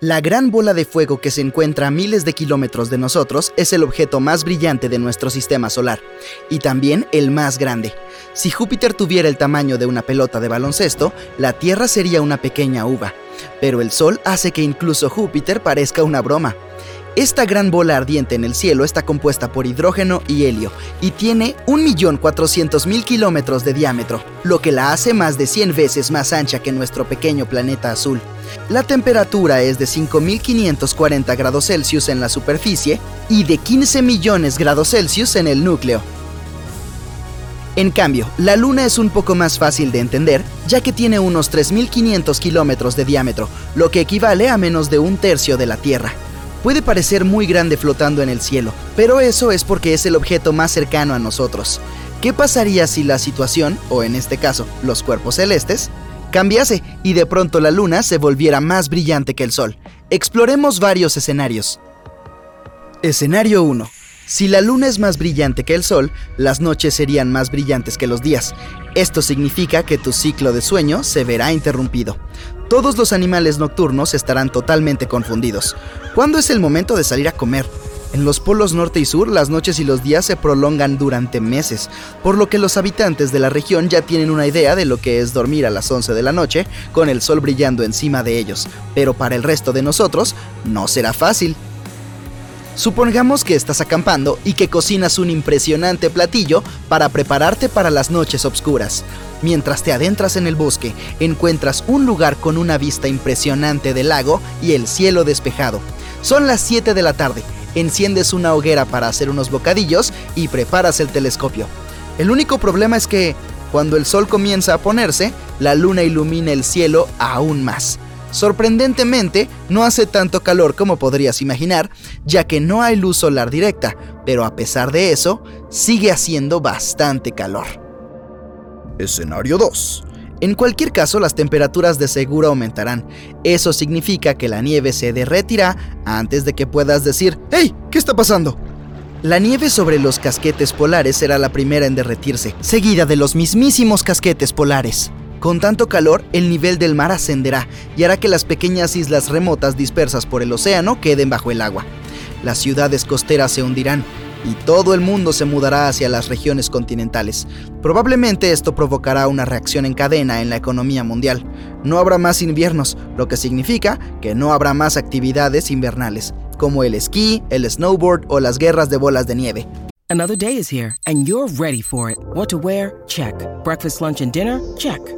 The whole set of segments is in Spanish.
La gran bola de fuego que se encuentra a miles de kilómetros de nosotros es el objeto más brillante de nuestro sistema solar, y también el más grande. Si Júpiter tuviera el tamaño de una pelota de baloncesto, la Tierra sería una pequeña uva. Pero el Sol hace que incluso Júpiter parezca una broma. Esta gran bola ardiente en el cielo está compuesta por hidrógeno y helio y tiene 1.400.000 kilómetros de diámetro, lo que la hace más de 100 veces más ancha que nuestro pequeño planeta azul. La temperatura es de 5.540 grados Celsius en la superficie y de 15 millones grados Celsius en el núcleo. En cambio, la Luna es un poco más fácil de entender, ya que tiene unos 3.500 kilómetros de diámetro, lo que equivale a menos de un tercio de la Tierra. Puede parecer muy grande flotando en el cielo, pero eso es porque es el objeto más cercano a nosotros. ¿Qué pasaría si la situación, o en este caso, los cuerpos celestes, cambiase y de pronto la luna se volviera más brillante que el sol? Exploremos varios escenarios. Escenario 1. Si la luna es más brillante que el sol, las noches serían más brillantes que los días. Esto significa que tu ciclo de sueño se verá interrumpido. Todos los animales nocturnos estarán totalmente confundidos. ¿Cuándo es el momento de salir a comer? En los polos norte y sur, las noches y los días se prolongan durante meses, por lo que los habitantes de la región ya tienen una idea de lo que es dormir a las 11 de la noche con el sol brillando encima de ellos, pero para el resto de nosotros no será fácil. Supongamos que estás acampando y que cocinas un impresionante platillo para prepararte para las noches oscuras. Mientras te adentras en el bosque, encuentras un lugar con una vista impresionante del lago y el cielo despejado. Son las 7 de la tarde, enciendes una hoguera para hacer unos bocadillos y preparas el telescopio. El único problema es que, cuando el sol comienza a ponerse, la luna ilumina el cielo aún más. Sorprendentemente, no hace tanto calor como podrías imaginar, ya que no hay luz solar directa, pero a pesar de eso, sigue haciendo bastante calor. Escenario 2. En cualquier caso, las temperaturas de seguro aumentarán. Eso significa que la nieve se derretirá antes de que puedas decir, ¡Hey! ¿Qué está pasando? La nieve sobre los casquetes polares será la primera en derretirse, seguida de los mismísimos casquetes polares. Con tanto calor, el nivel del mar ascenderá y hará que las pequeñas islas remotas dispersas por el océano queden bajo el agua. Las ciudades costeras se hundirán y todo el mundo se mudará hacia las regiones continentales. Probablemente esto provocará una reacción en cadena en la economía mundial. No habrá más inviernos, lo que significa que no habrá más actividades invernales, como el esquí, el snowboard o las guerras de bolas de nieve. Another day is here and you're ready for it. What to wear? Check. Breakfast, lunch and dinner? Check.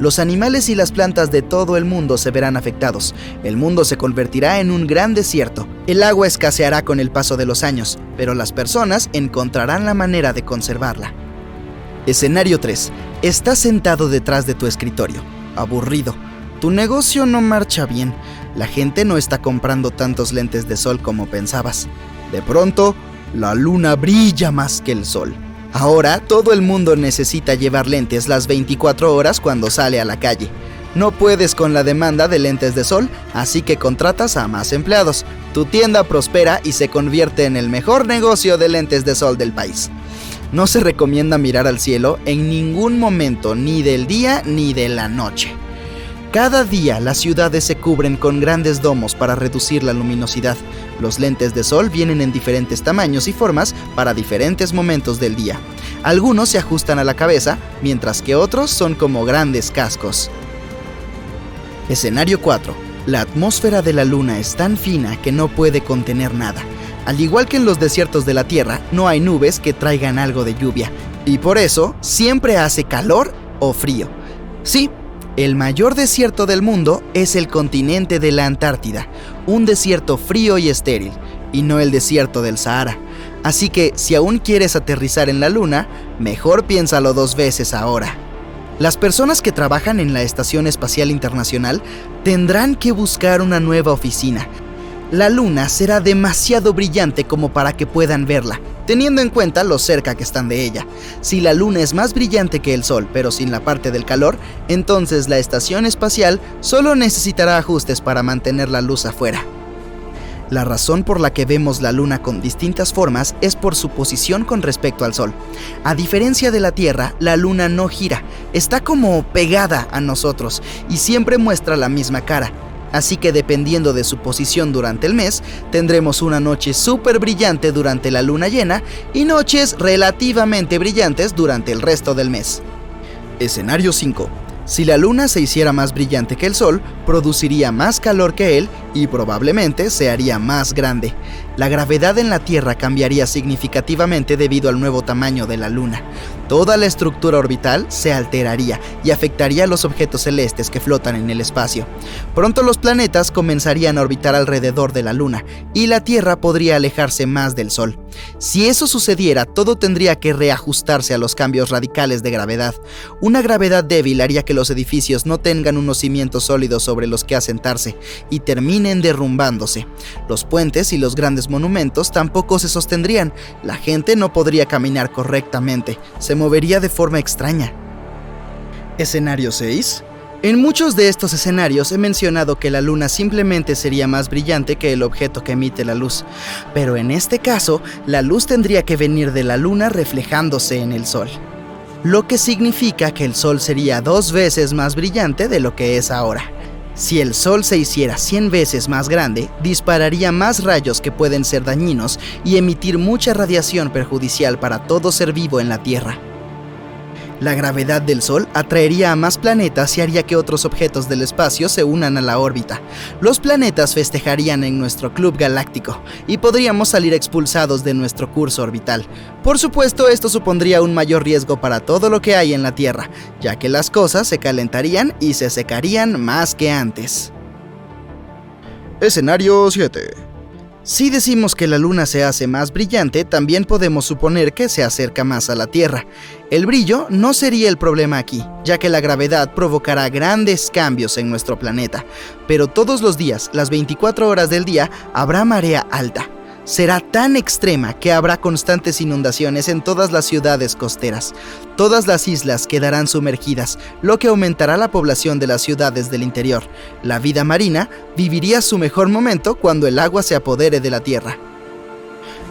Los animales y las plantas de todo el mundo se verán afectados. El mundo se convertirá en un gran desierto. El agua escaseará con el paso de los años, pero las personas encontrarán la manera de conservarla. Escenario 3. Estás sentado detrás de tu escritorio, aburrido. Tu negocio no marcha bien. La gente no está comprando tantos lentes de sol como pensabas. De pronto, la luna brilla más que el sol. Ahora todo el mundo necesita llevar lentes las 24 horas cuando sale a la calle. No puedes con la demanda de lentes de sol, así que contratas a más empleados. Tu tienda prospera y se convierte en el mejor negocio de lentes de sol del país. No se recomienda mirar al cielo en ningún momento, ni del día ni de la noche. Cada día las ciudades se cubren con grandes domos para reducir la luminosidad. Los lentes de sol vienen en diferentes tamaños y formas para diferentes momentos del día. Algunos se ajustan a la cabeza, mientras que otros son como grandes cascos. Escenario 4. La atmósfera de la Luna es tan fina que no puede contener nada. Al igual que en los desiertos de la Tierra, no hay nubes que traigan algo de lluvia, y por eso siempre hace calor o frío. Sí, el mayor desierto del mundo es el continente de la Antártida, un desierto frío y estéril, y no el desierto del Sahara. Así que si aún quieres aterrizar en la Luna, mejor piénsalo dos veces ahora. Las personas que trabajan en la Estación Espacial Internacional tendrán que buscar una nueva oficina. La Luna será demasiado brillante como para que puedan verla, teniendo en cuenta lo cerca que están de ella. Si la Luna es más brillante que el Sol, pero sin la parte del calor, entonces la estación espacial solo necesitará ajustes para mantener la luz afuera. La razón por la que vemos la Luna con distintas formas es por su posición con respecto al Sol. A diferencia de la Tierra, la Luna no gira, está como pegada a nosotros y siempre muestra la misma cara. Así que dependiendo de su posición durante el mes, tendremos una noche súper brillante durante la luna llena y noches relativamente brillantes durante el resto del mes. Escenario 5. Si la luna se hiciera más brillante que el sol, produciría más calor que él y probablemente se haría más grande. La gravedad en la Tierra cambiaría significativamente debido al nuevo tamaño de la luna. Toda la estructura orbital se alteraría y afectaría a los objetos celestes que flotan en el espacio. Pronto los planetas comenzarían a orbitar alrededor de la Luna y la Tierra podría alejarse más del Sol. Si eso sucediera, todo tendría que reajustarse a los cambios radicales de gravedad. Una gravedad débil haría que los edificios no tengan unos cimientos sólidos sobre los que asentarse y terminen derrumbándose. Los puentes y los grandes monumentos tampoco se sostendrían. La gente no podría caminar correctamente. Se movería de forma extraña. Escenario 6. En muchos de estos escenarios he mencionado que la luna simplemente sería más brillante que el objeto que emite la luz, pero en este caso la luz tendría que venir de la luna reflejándose en el sol, lo que significa que el sol sería dos veces más brillante de lo que es ahora. Si el Sol se hiciera 100 veces más grande, dispararía más rayos que pueden ser dañinos y emitir mucha radiación perjudicial para todo ser vivo en la Tierra. La gravedad del Sol atraería a más planetas y haría que otros objetos del espacio se unan a la órbita. Los planetas festejarían en nuestro club galáctico y podríamos salir expulsados de nuestro curso orbital. Por supuesto, esto supondría un mayor riesgo para todo lo que hay en la Tierra, ya que las cosas se calentarían y se secarían más que antes. Escenario 7 si decimos que la luna se hace más brillante, también podemos suponer que se acerca más a la Tierra. El brillo no sería el problema aquí, ya que la gravedad provocará grandes cambios en nuestro planeta, pero todos los días, las 24 horas del día, habrá marea alta será tan extrema que habrá constantes inundaciones en todas las ciudades costeras. Todas las islas quedarán sumergidas, lo que aumentará la población de las ciudades del interior. La vida marina viviría su mejor momento cuando el agua se apodere de la tierra.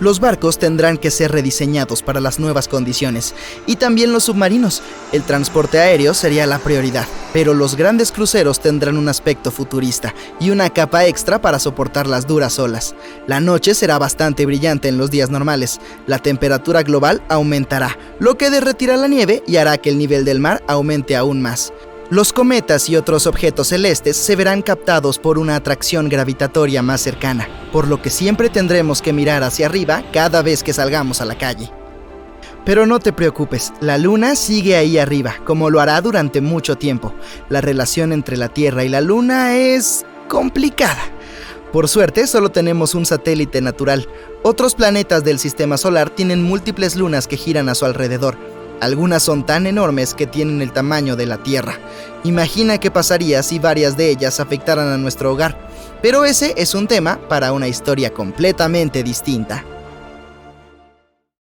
Los barcos tendrán que ser rediseñados para las nuevas condiciones y también los submarinos. El transporte aéreo sería la prioridad, pero los grandes cruceros tendrán un aspecto futurista y una capa extra para soportar las duras olas. La noche será bastante brillante en los días normales. La temperatura global aumentará, lo que derretirá la nieve y hará que el nivel del mar aumente aún más. Los cometas y otros objetos celestes se verán captados por una atracción gravitatoria más cercana, por lo que siempre tendremos que mirar hacia arriba cada vez que salgamos a la calle. Pero no te preocupes, la Luna sigue ahí arriba, como lo hará durante mucho tiempo. La relación entre la Tierra y la Luna es complicada. Por suerte, solo tenemos un satélite natural. Otros planetas del sistema solar tienen múltiples lunas que giran a su alrededor, algunas son tan enormes que tienen el tamaño de la Tierra. Imagina qué pasaría si varias de ellas afectaran a nuestro hogar. Pero ese es un tema para una historia completamente distinta.